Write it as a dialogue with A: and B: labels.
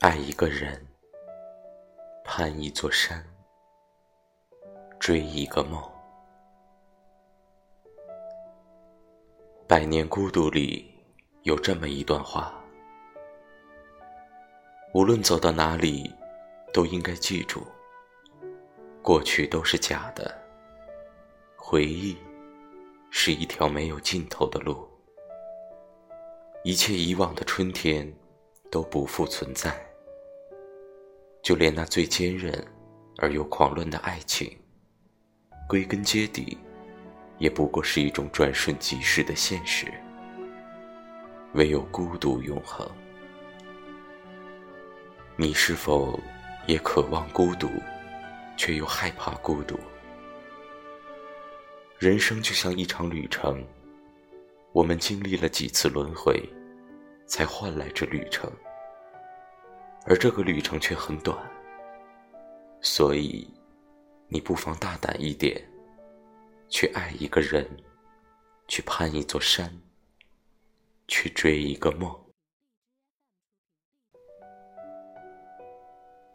A: 爱一个人，攀一座山，追一个梦。百年孤独里有这么一段话：无论走到哪里，都应该记住，过去都是假的，回忆是一条没有尽头的路，一切以往的春天都不复存在。就连那最坚韧而又狂乱的爱情，归根结底，也不过是一种转瞬即逝的现实。唯有孤独永恒。你是否也渴望孤独，却又害怕孤独？人生就像一场旅程，我们经历了几次轮回，才换来这旅程。而这个旅程却很短，所以你不妨大胆一点，去爱一个人，去攀一座山，去追一个梦。